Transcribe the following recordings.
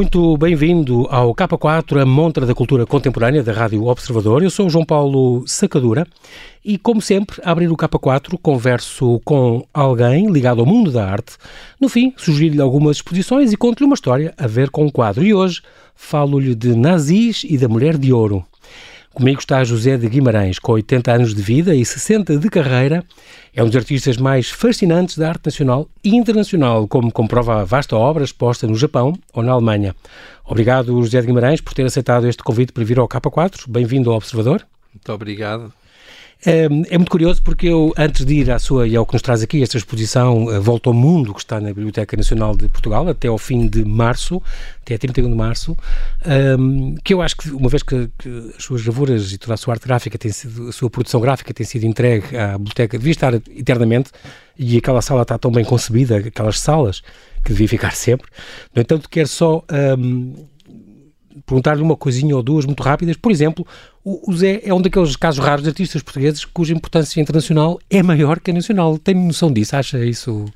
Muito bem-vindo ao K4, a montra da cultura contemporânea da Rádio Observador. Eu sou o João Paulo Sacadura e, como sempre, a abrir o K4, converso com alguém ligado ao mundo da arte. No fim, sugiro-lhe algumas exposições e conto-lhe uma história a ver com o quadro. E hoje falo-lhe de Nazis e da Mulher de Ouro. Comigo está José de Guimarães, com 80 anos de vida e 60 de carreira. É um dos artistas mais fascinantes da arte nacional e internacional, como comprova a vasta obra exposta no Japão ou na Alemanha. Obrigado, José de Guimarães, por ter aceitado este convite para vir ao K4. Bem-vindo ao Observador. Muito obrigado. É, é, muito curioso porque eu, antes de ir à sua e ao que nos traz aqui, esta exposição eh, Volta ao Mundo, que está na Biblioteca Nacional de Portugal, até ao fim de março, até 31 de março, um, que eu acho que, uma vez que, que, as suas gravuras e toda a sua arte gráfica tem sido, a sua produção gráfica tem sido entregue à biblioteca, devia estar eternamente, e aquela sala está tão bem concebida, aquelas salas, que devia ficar sempre. No entanto, quero só um, perguntar-lhe uma coisinha ou duas muito rápidas. Por exemplo, o, Zé é um daqueles casos raros de artistas portugueses cuja importância internacional é maior que a nacional. Tem noção disso? Acha isso?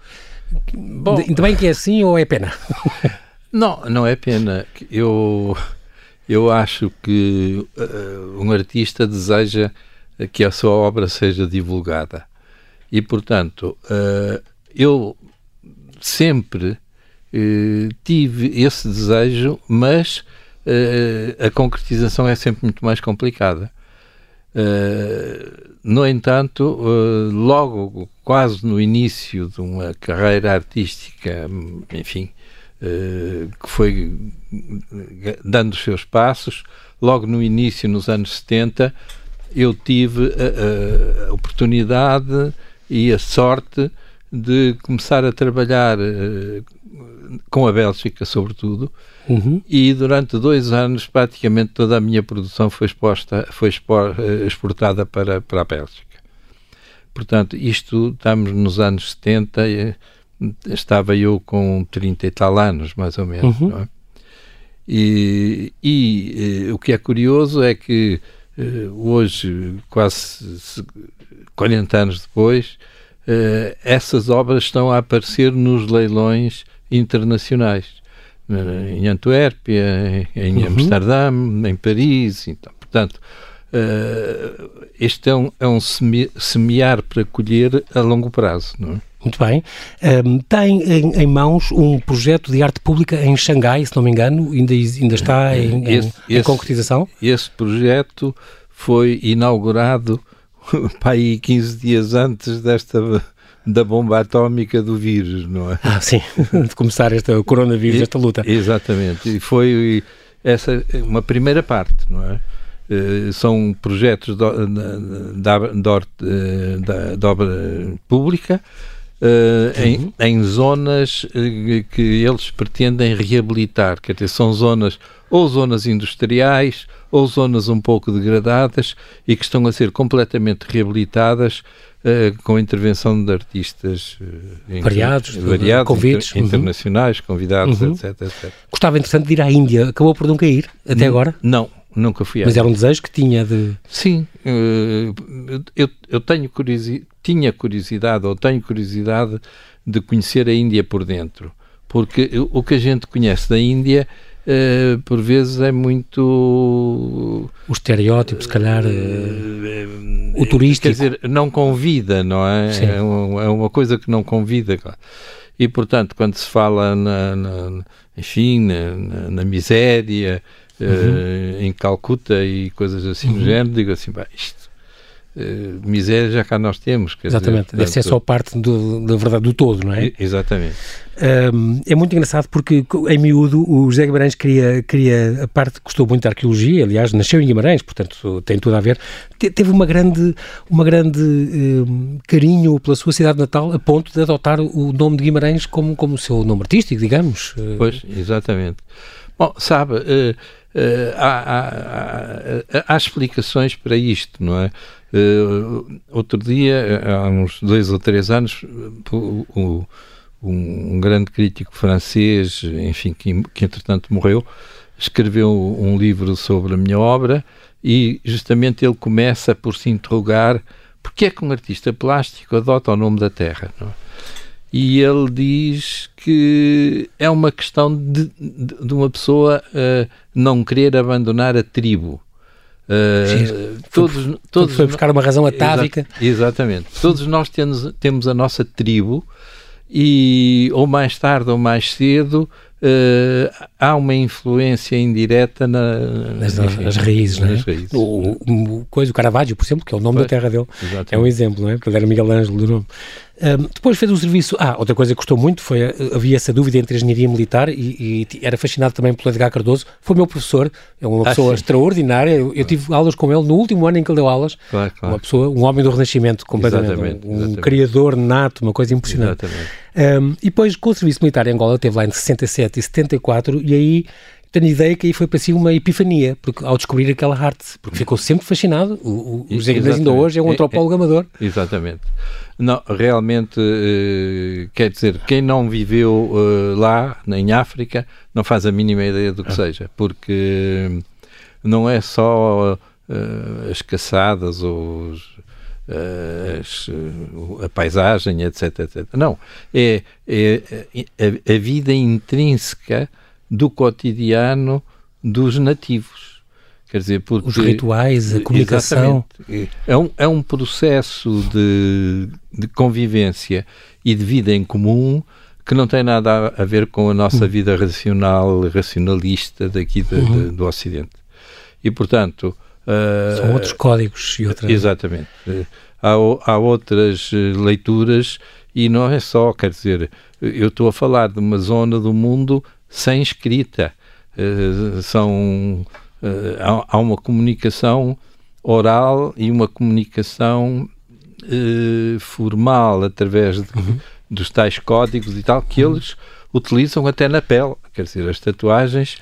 Bom, ainda bem que é assim ou é pena? Não, não é pena. Eu, eu acho que uh, um artista deseja que a sua obra seja divulgada. E, portanto, uh, eu sempre uh, tive esse desejo, mas a concretização é sempre muito mais complicada. Uh, no entanto, logo quase no início de uma carreira artística, enfim, que foi dando os seus passos, logo no início, nos anos 70, eu tive a, a oportunidade e a sorte de começar a trabalhar com a Bélgica, sobretudo, Uhum. E durante dois anos, praticamente toda a minha produção foi exposta, foi eh, exportada para, para a Bélgica. Portanto, isto estamos nos anos 70, eh, estava eu com 30 e tal anos, mais ou menos. Uhum. É? E, e, eh, o que é curioso é que hoje, quase 40 anos depois, essas obras estão a aparecer nos leilões internacionais em Antuérpia, em uhum. Amsterdã, em Paris. Então, portanto, uh, este é um, é um semear para colher a longo prazo, não é? Muito bem. Um, tem em, em, mãos um projeto de arte pública em Xangai, se não me engano, ainda, ainda está em, esse, em, em concretização? Esse projeto foi inaugurado para aí 15 dias antes desta da bomba atómica do vírus, não é? Ah, sim, de começar esta, o coronavírus, esta luta. Exatamente, e foi essa uma primeira parte, não é? Uh, são projetos da obra pública uh, em, uhum. em, zonas que eles pretendem reabilitar, quer dizer, são zonas ou zonas industriais ou zonas um pouco degradadas e que estão a ser completamente reabilitadas Uh, com a intervenção de artistas uh, variados, variados convites, inter, uhum. internacionais, convidados, uhum. etc, etc. Gostava, entretanto, de ir à Índia. Acabou por não cair até N agora? Não, nunca fui à Mas era um desejo que tinha de... Sim, uh, eu, eu tenho curiosidade, tinha curiosidade, ou tenho curiosidade de conhecer a Índia por dentro. Porque o que a gente conhece da Índia Uh, por vezes é muito. O estereótipo, se calhar. Uh, o turístico. Quer dizer, não convida, não é? É, é, uma coisa que não convida. E, portanto, quando se fala, na, na enfim, na, na miséria, uhum. uh, em Calcuta e coisas assim uhum. do género, digo assim, bem, isto Uh, miséria já cá nós temos. Exatamente, dizer, deve ser só parte do, da verdade do todo, não é? Exatamente. Um, é muito engraçado porque, em miúdo, o José Guimarães queria, queria a parte, gostou muito da arqueologia, aliás, nasceu em Guimarães, portanto tem tudo a ver. Te, teve uma grande, uma grande um, carinho pela sua cidade natal, a ponto de adotar o nome de Guimarães como, como o seu nome artístico, digamos. Pois, exatamente. Bom, sabe, uh, Uh, há, há, há, explicações para isto, não é? Uh, outro dia, há uns dois ou três anos, o, o, um, grande crítico francês, enfim, que, que entretanto morreu, escreveu um livro sobre a minha obra e justamente ele começa por se interrogar porque é que um artista plástico adota o nome da terra, é? e ele diz que é uma questão de, de, de uma pessoa uh, não querer abandonar a tribo. Uh, todos, todos foi buscar uma razão atávica. Exa exatamente. Todos nós temos, temos a nossa tribo e ou mais tarde ou mais cedo uh, há uma influência indireta na, nas, nas raízes, nas é? raízes. O, o, o, coisa, o Caravaggio, por exemplo, que é o nome pois, da terra dele, exatamente. é um exemplo, não é? Porque ele era Miguel Ângelo do nome. Um, depois fez o serviço. Ah, outra coisa que gostou muito foi eh, havia essa dúvida entre a engenharia militar e, e era fascinado também pelo Edgar Cardoso. Foi meu professor, é uma ah, pessoa sim. extraordinária. Eu, eu, tive aulas com ele no último ano em que ele deu aulas. Claro, claro. Uma pessoa, um homem do Renascimento, completamente. Exatamente, um, um exatamente. criador nato, uma coisa impressionante. Um, e depois, com o serviço militar em Angola, teve lá entre 67 e 74, e aí tenho ideia que aí foi para si uma epifania, porque ao descobrir aquela arte, porque ficou sempre fascinado. O, o José Guimarães ainda hoje é um antropólogo é, é, amador. Exatamente. Não, realmente, uh, quer dizer, quem não viveu uh, lá, em África, não faz a mínima ideia do que ah. seja, porque não é só uh, as caçadas ou os, as, a paisagem, etc, etc. Não, é, é a, a vida intrínseca do cotidiano dos nativos. Quer dizer, porque, Os rituais, a comunicação. É um, é um processo de, de convivência e de vida em comum que não tem nada a, ver com a nossa uhum. vida racional, racionalista daqui de, uhum. de, do Ocidente. E, portanto... Uh, São outros códigos e outras... Exatamente. Há, há outras leituras e não é só, quer dizer, eu estou a falar de uma zona do mundo sem escrita. Uh, são, uh, há, uma comunicação oral e uma comunicação uh, formal através de, uhum. dos tais códigos e tal que uhum. eles utilizam até na pele. Quer dizer, as tatuagens,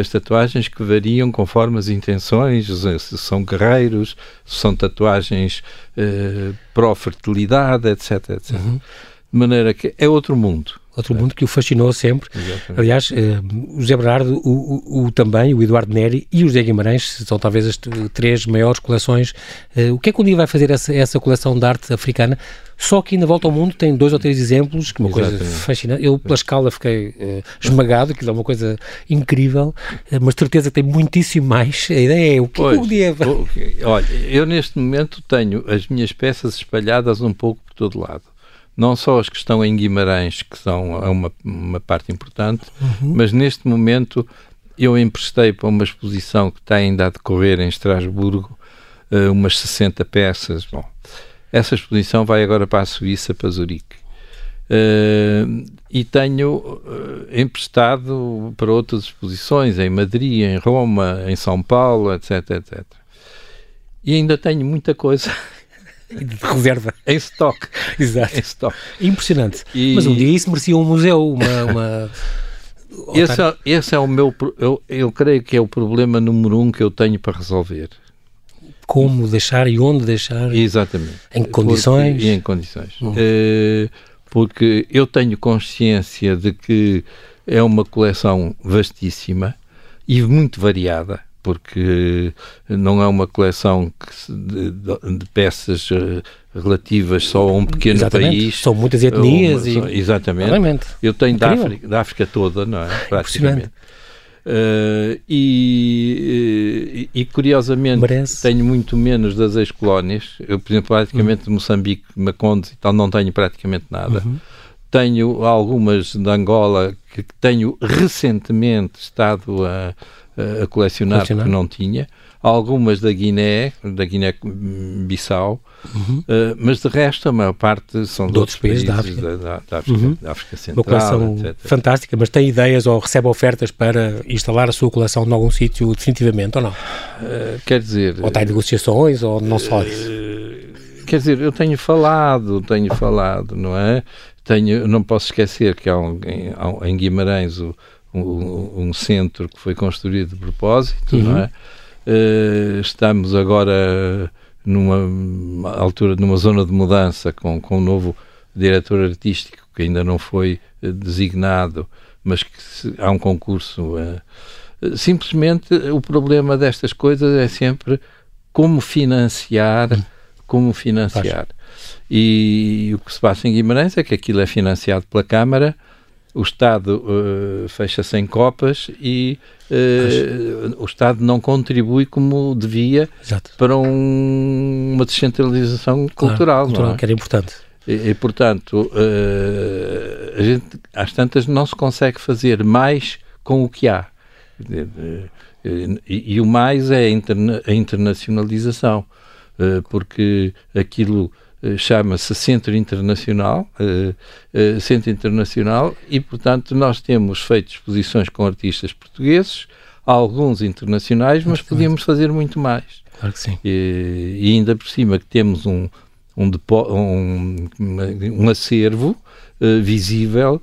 as tatuagens que variam conforme as intenções, se são guerreiros, se são tatuagens pró-fertilidade, etc, etc. Uhum. De maneira que é outro mundo outro mundo que o fascinou sempre. Exatamente. Aliás, eh, o José Bernardo, o, o, o, também, o Eduardo Neri e o José Guimarães são talvez as três maiores coleções. Eh, o que é que um dia vai fazer essa, essa coleção de arte africana? Só que na Volta ao Mundo tem dois ou três exemplos, que é uma Exatamente. coisa fascinante. Eu, pela escala, fiquei uh, esmagado, aquilo é uma coisa incrível, uh, mas certeza que tem muitíssimo mais. A ideia é o que, pois, o dia vai... Olha, eu neste momento tenho as minhas peças espalhadas um pouco por todo lado não só as que estão em Guimarães, que são uma, uma parte importante, uhum. mas neste momento eu emprestei para uma exposição que está ainda a decorrer em Estrasburgo uh, umas 60 peças. Bom, essa exposição vai agora para a Suíça, para Zurique. Uh, e tenho uh, emprestado para outras exposições em Madrid, em Roma, em São Paulo, etc, etc. E ainda tenho muita coisa de reserva. em stock. Exato. Em stock. Impressionante. E... Mas um dia isso merecia um museu, uma... uma... esse, é, esse é o meu... Eu, eu creio que é o problema número um que eu tenho para resolver. Como deixar e onde deixar. Exatamente. Em condições. Porque, em condições. Uhum. Uh, porque eu tenho consciência de que é uma coleção vastíssima e muito variada porque não é uma coleção de, de, peças eh, relativas só a um pequeno exatamente. país. São muitas etnias. Uma, e... Exatamente. Realmente. Eu tenho da África, da África, toda, não é? Praticamente. Uh, e, e, e, curiosamente Merece. tenho muito menos das ex-colónias. Eu, por exemplo, praticamente uhum. Moçambique, Maconde e tal, não tenho praticamente nada. Uhum. Tenho algumas de Angola que tenho recentemente estado a, a colecionar, colecionar, porque não tinha. Algumas da Guiné, da Guiné-Bissau, uhum. uh, mas de resto a maior parte são de, de outros países, da África, da, da, da África, uhum. da África Central. Uma coleção etc. fantástica, mas tem ideias ou recebe ofertas para instalar a sua coleção em algum sítio definitivamente ou não? Uh, quer dizer... Ou está em negociações ou não só isso? Uh, quer dizer, eu tenho falado, tenho falado, não é? Tenho, não posso esquecer que há um, em, em Guimarães o um, um, centro que foi construído de propósito, uhum. não é? Uh, estamos agora numa altura, numa zona de mudança com, com um novo diretor artístico que ainda não foi uh, designado, mas que se, há um concurso. Uh, simplesmente o problema destas coisas é sempre como financiar, uhum. como financiar. E o que se passa em Guimarães é que aquilo é financiado pela Câmara, o Estado uh, fecha sem copas e uh, o Estado não contribui como devia Exato. para um, uma descentralização claro, cultural. cultural é? que era importante. E, e portanto, uh, a gente, às tantas, não se consegue fazer mais com o que há. E, e o mais é a, interna a internacionalização, porque aquilo chama-se Centro Internacional, uh, uh, Centro Internacional, e portanto nós temos feito exposições com artistas portugueses, alguns internacionais, mas podíamos fazer muito mais. Claro que sim. E, e ainda por cima que temos um, um, um, um acervo uh, visível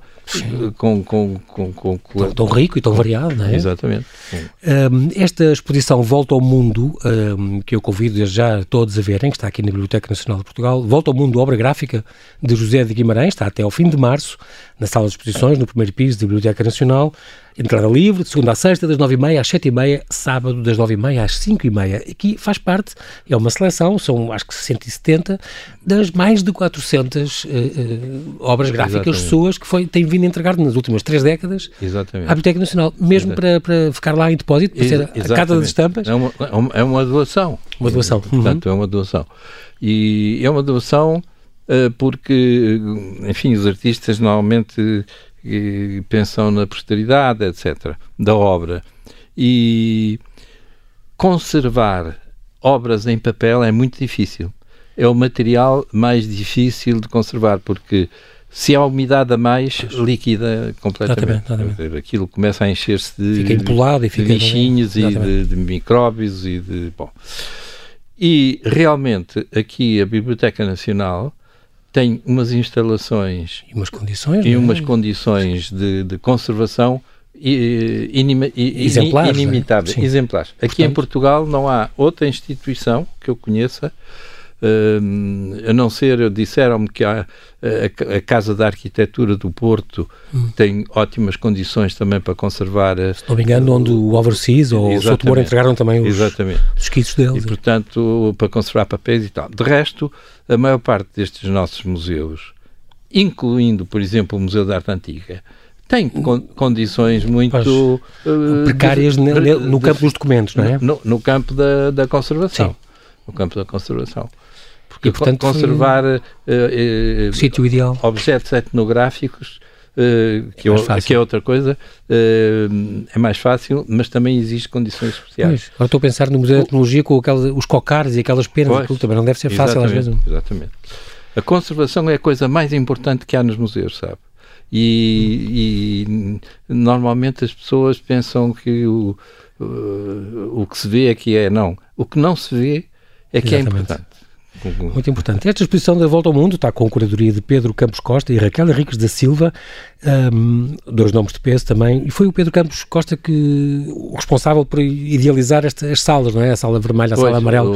com, com, com, com, tão, tão, rico e tão variado, não é? Exatamente. Um, esta exposição Volta ao Mundo, um, que eu convido já todos a verem, que está aqui na Biblioteca Nacional de Portugal, Volta ao Mundo, obra gráfica de José de Guimarães, está até ao fim de março, na sala de exposições, no primeiro piso da Biblioteca Nacional. Entrada livre, de segunda a sexta, das nove e meia às sete e meia, sábado das nove e meia às cinco e meia. Aqui faz parte, é uma seleção, são acho que 170, das mais de 400 uh, uh, obras gráficas, Exatamente. pessoas que foi, têm vindo a entregar nas últimas três décadas Exatamente. à Biblioteca Nacional, mesmo para, para ficar lá em depósito, para ser a, a Casa das Estampas. É uma, é uma doação. Uma doação. Portanto, uhum. é uma doação. E é uma doação uh, porque, enfim, os artistas normalmente e pensam na posteridade, etc., da obra. E conservar obras em papel é muito difícil. É o material mais difícil de conservar, porque se há umidade a mais, líquida completamente. Exatamente, exatamente. Aquilo começa a encher-se de, fica empolado e fica de bichinhos e de, de, micróbios e de. Bom. E realmente aqui a Biblioteca Nacional tem umas instalações e umas condições, e é? umas condições de, de conversação inima, exemplares, é? inimitáveis, é? exemplares. Aqui Portanto, em Portugal não há outra instituição que eu conheça a não ser, disseram-me que há, a, a, Casa da Arquitetura do Porto hum. tem ótimas condições também para conservar. Se não me engano, onde o Alvarez ou o Souto Moura entregaram também os, exatamente. os esquiços deles. E, portanto, para conservar papéis e tal. De resto, a maior parte destes nossos museus, incluindo, por exemplo, o Museu da Arte Antiga, tem con condições muito uh, precárias de, no, no campo dos documentos, não é? No, no campo da, da conservação. Sim. No campo da conservação. E, portanto, conservar uh, uh, sítio ideal. objetos etnográficos Uh, que, é que, é outra coisa, uh, é mais fácil, mas também existe condições especiais. Pois, agora estou a pensar no Museu de Etnologia com aquelas, os cocares e aquelas penas, pois, aquilo também não deve ser fácil às vezes. Exatamente. A conservação é a coisa mais importante que há nos museus, sabe? E, e normalmente as pessoas pensam que o, o, o que se vê é que é, não. O que não se vê é que é Exatamente. é importante. Muito importante. Esta exposição da Volta ao Mundo está com a curadoria de Pedro Campos Costa e Raquel Henriques da Silva, um, dois nomes de peso também, e foi o Pedro Campos Costa que o responsável por idealizar estas salas, não é? A sala vermelha, a pois, sala amarela.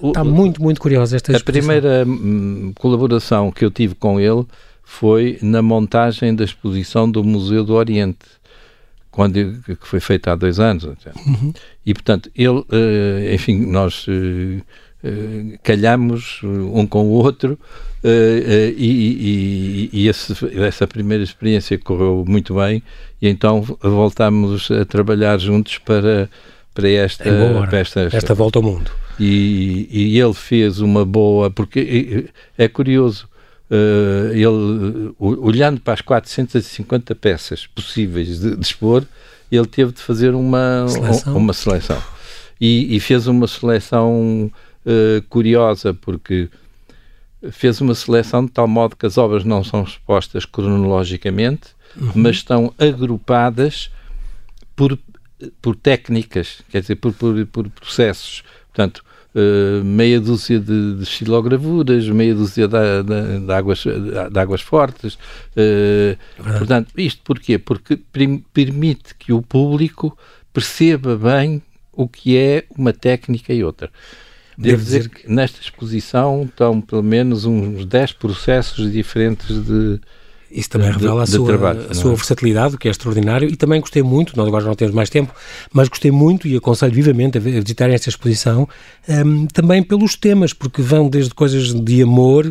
O, está muito, muito curiosa esta exposição. A primeira hum, colaboração que eu tive com ele foi na montagem da exposição do Museu do Oriente quando que foi feita há dois anos uhum. e portanto ele uh, enfim nós uh, calhamos um com o outro e, e, e esse, essa primeira experiência correu muito bem e então voltámos a trabalhar juntos para para esta, para esta, esta, esta volta ao mundo. E, e ele fez uma boa porque é curioso Uh, ele, olhando para as 450 peças possíveis de, de expor, ele teve de fazer uma seleção, uma seleção. E, e fez uma seleção uh, curiosa, porque fez uma seleção de tal modo que as obras não são expostas cronologicamente, uhum. mas estão agrupadas por, por técnicas, quer dizer, por, por, por processos. Portanto, uh, meia dúzia de, de xilogravuras, meia dúzia de, de, de águas, de, águas fortes. Uh, portanto, isto porquê? Porque permite que o público perceba bem o que é uma técnica e outra. Devo dizer que nesta exposição estão pelo menos uns 10 processos diferentes de, Isso também revela a, sua, trabalho, a sua é? versatilidade, que é extraordinário, e também gostei muito, nós agora não temos mais tempo, mas gostei muito e aconselho vivamente a visitarem esta exposição, um, também pelos temas, porque vão desde coisas de amor, uh,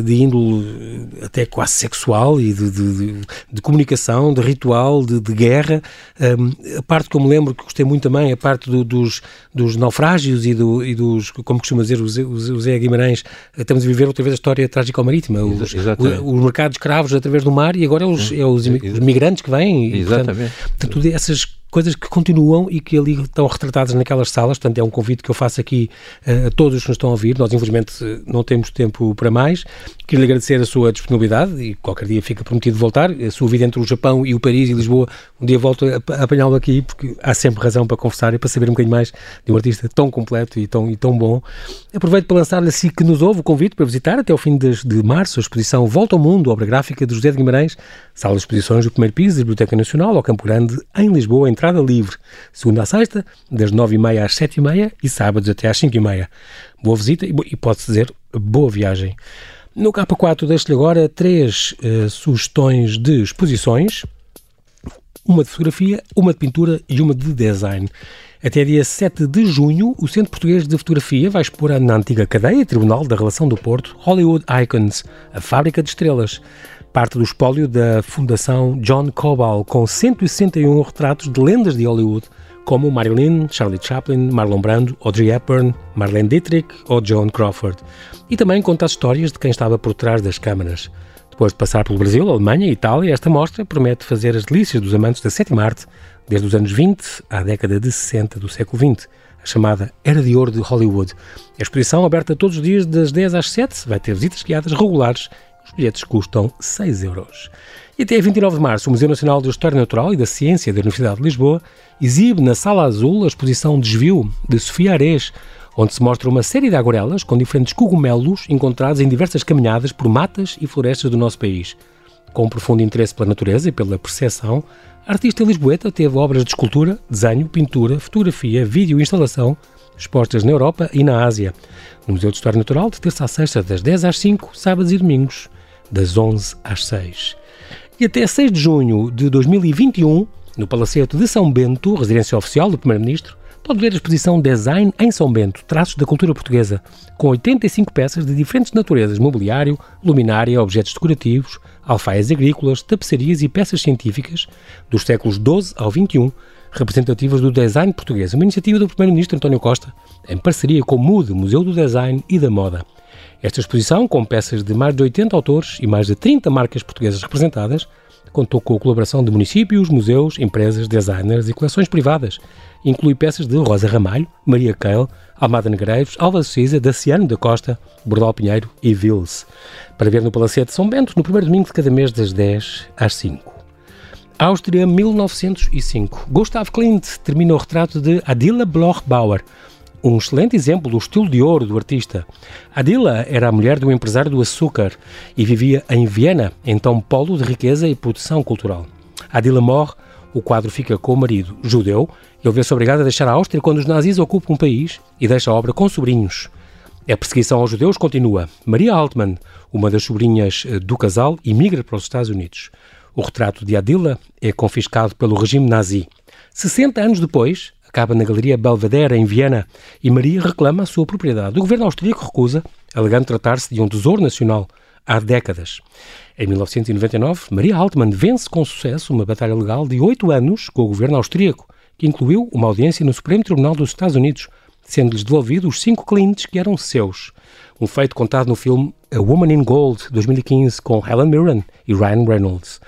uh, de índole até quase sexual e de, de, de, de comunicação, de ritual, de, guerra. Um, a parte que eu me lembro que gostei muito também, a parte do, dos, dos naufrágios e, do, e dos, como costuma dizer o Zé, o Zé Guimarães, estamos a viver outra vez a história trágica marítima, os, os, os mercados escravos através do mar e agora é os, é os imigrantes que vêm. E, Exatamente. Portanto, portanto, essas coisas que continuam e que ali estão retratadas naquelas salas. Portanto, é um convite que eu faço aqui uh, a todos que nos estão a ouvir. Nós, infelizmente, não temos tempo para mais. Queria agradecer a sua disponibilidade e qualquer dia fica prometido voltar. A sua vida entre o Japão e o Paris e Lisboa, um dia volto a, apanhá-lo aqui porque há sempre razão para conversar e para saber um bocadinho mais de um artista tão completo e tão, e tão bom. Aproveito para lançar-lhe assim que nos ouve o convite para visitar até ao fim de, de março a exposição Volta ao Mundo, obra gráfica de José de Guimarães, sala de exposições do primeiro piso da Biblioteca Nacional, ao Campo Grande, em Lisboa, entrada livre, segunda a sexta, das nove e meia às sete e meia e sábados até às cinco e meia. Boa visita e, e pode-se dizer boa viagem. No K4 deixo-lhe agora três uh, sugestões de exposições, uma de fotografia, uma de pintura e uma de design. Até dia 7 de junho, o Centro Português de Fotografia vai expor na antiga cadeia Tribunal da Relação do Porto Hollywood Icons, a fábrica de estrelas. Parte do espólio da Fundação John Cobal, com 161 retratos de lendas de Hollywood, como Marilyn, Charlie Chaplin, Marlon Brando, Audrey Hepburn, Marlene Dietrich ou Joan Crawford. E também conta as histórias de quem estava por trás das câmaras. Depois de passar pelo Brasil, Alemanha e Itália, esta mostra promete fazer as delícias dos amantes da sétima arte desde os anos 20 à década de 60 do século XX, chamada Era de Ouro de Hollywood. A exposição, aberta todos os dias das 10 às 7, vai ter visitas guiadas regulares. Os bilhetes custam 6 euros. E até 29 de março, o Museu Nacional de História Natural e da Ciência da Universidade de Lisboa exibe na Sala Azul a exposição Desvio, de Sofia Arês, onde se mostra uma série de aguarelas com diferentes cogumelos encontrados em diversas caminhadas por matas e florestas do nosso país. Com um profundo interesse pela natureza e pela percepção, a artista lisboeta teve obras de escultura, desenho, pintura, fotografia, vídeo e instalação expostas na Europa e na Ásia, no Museu de História Natural, de terça a sexta, das 10 às 5, sábados e domingos, das 11 às 6. E até 6 de junho de 2021, no Palacete de São Bento, residência oficial do Primeiro-Ministro, pode ver a exposição Design em São Bento, traços da cultura portuguesa, com 85 peças de diferentes naturezas, mobiliário, luminária, objetos decorativos, alfaias agrícolas, tapeçarias e peças científicas dos séculos XII ao XXI, representativas do design português, uma iniciativa do Primeiro-Ministro António Costa, em parceria com o MUD, Museu do Design e da Moda. Esta exposição, com peças de mais de 80 autores e mais de 30 marcas portuguesas representadas, contou com a colaboração de municípios, museus, empresas, designers e coleções privadas. Inclui peças de Rosa Ramalho, Maria Keil, Almada Negreiros, Alva Cisa, Daciano da Costa, Bordal Pinheiro e Vils. Para ver no Palacete de São Bento, no primeiro domingo de cada mês, das 10 às 5. Áustria, 1905. Gustav Klimt termina o retrato de Adila Bloch-Bauer, um excelente exemplo do estilo de ouro do artista. Adila era a mulher um empresário do açúcar e vivia em Viena, então polo de riqueza e produção cultural. Adila morre, o quadro fica com o marido, judeu, ele vê-se obrigado a deixar a Áustria quando os nazis ocupam um país e deixa a obra com sobrinhos. A perseguição aos judeus continua. Maria Altman, uma das sobrinhas eh, do casal, emigra para os Estados Unidos. O retrato de Adila é confiscado pelo regime nazi. 60 anos depois, acaba na Galeria Belvedere, em Viena, e Maria reclama a sua propriedade. O governo austríaco recusa, alegando tratar-se de um tesouro nacional há décadas. Em 1999, Maria Altmann vence com sucesso uma batalha legal de oito anos com o governo austríaco, que incluiu uma audiência no Supremo Tribunal dos Estados Unidos, sendo-lhes devolvidos os cinco clientes que eram seus. Um feito contado no filme A Woman in Gold, 2015, com Helen Mirren e Ryan Reynolds.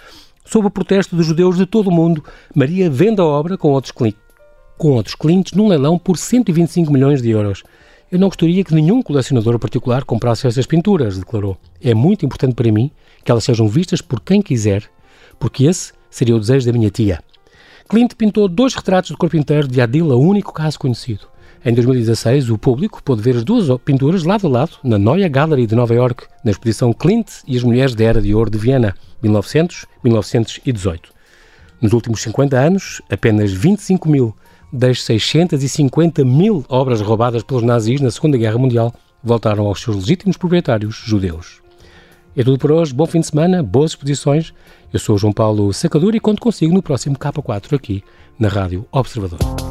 Sob o protesto dos judeus de todo o mundo, Maria vende a obra com outros com outros clientes num leilão por 125 milhões de euros. Eu não gostaria que nenhum colecionador particular comprasse essas pinturas, declarou. É muito importante para mim que elas sejam vistas por quem quiser, porque esse seria o desejo da minha tia. Clint pintou dois retratos de corpo inteiro de Adila, o único caso conhecido. Em 2016, o público pôde ver as duas pinturas lado a lado na Neue Gallery de Nova York, na exposição Clint e as Mulheres da Era de Ouro de Viena, 1900-1918. Nos últimos 50 anos, apenas 25 mil das 650 mil obras roubadas pelos nazis na Segunda Guerra Mundial voltaram aos seus legítimos proprietários judeus. É tudo por hoje, bom fim de semana, boas exposições. Eu sou João Paulo Sacadura e conto consigo no próximo K4 aqui na Rádio Observador.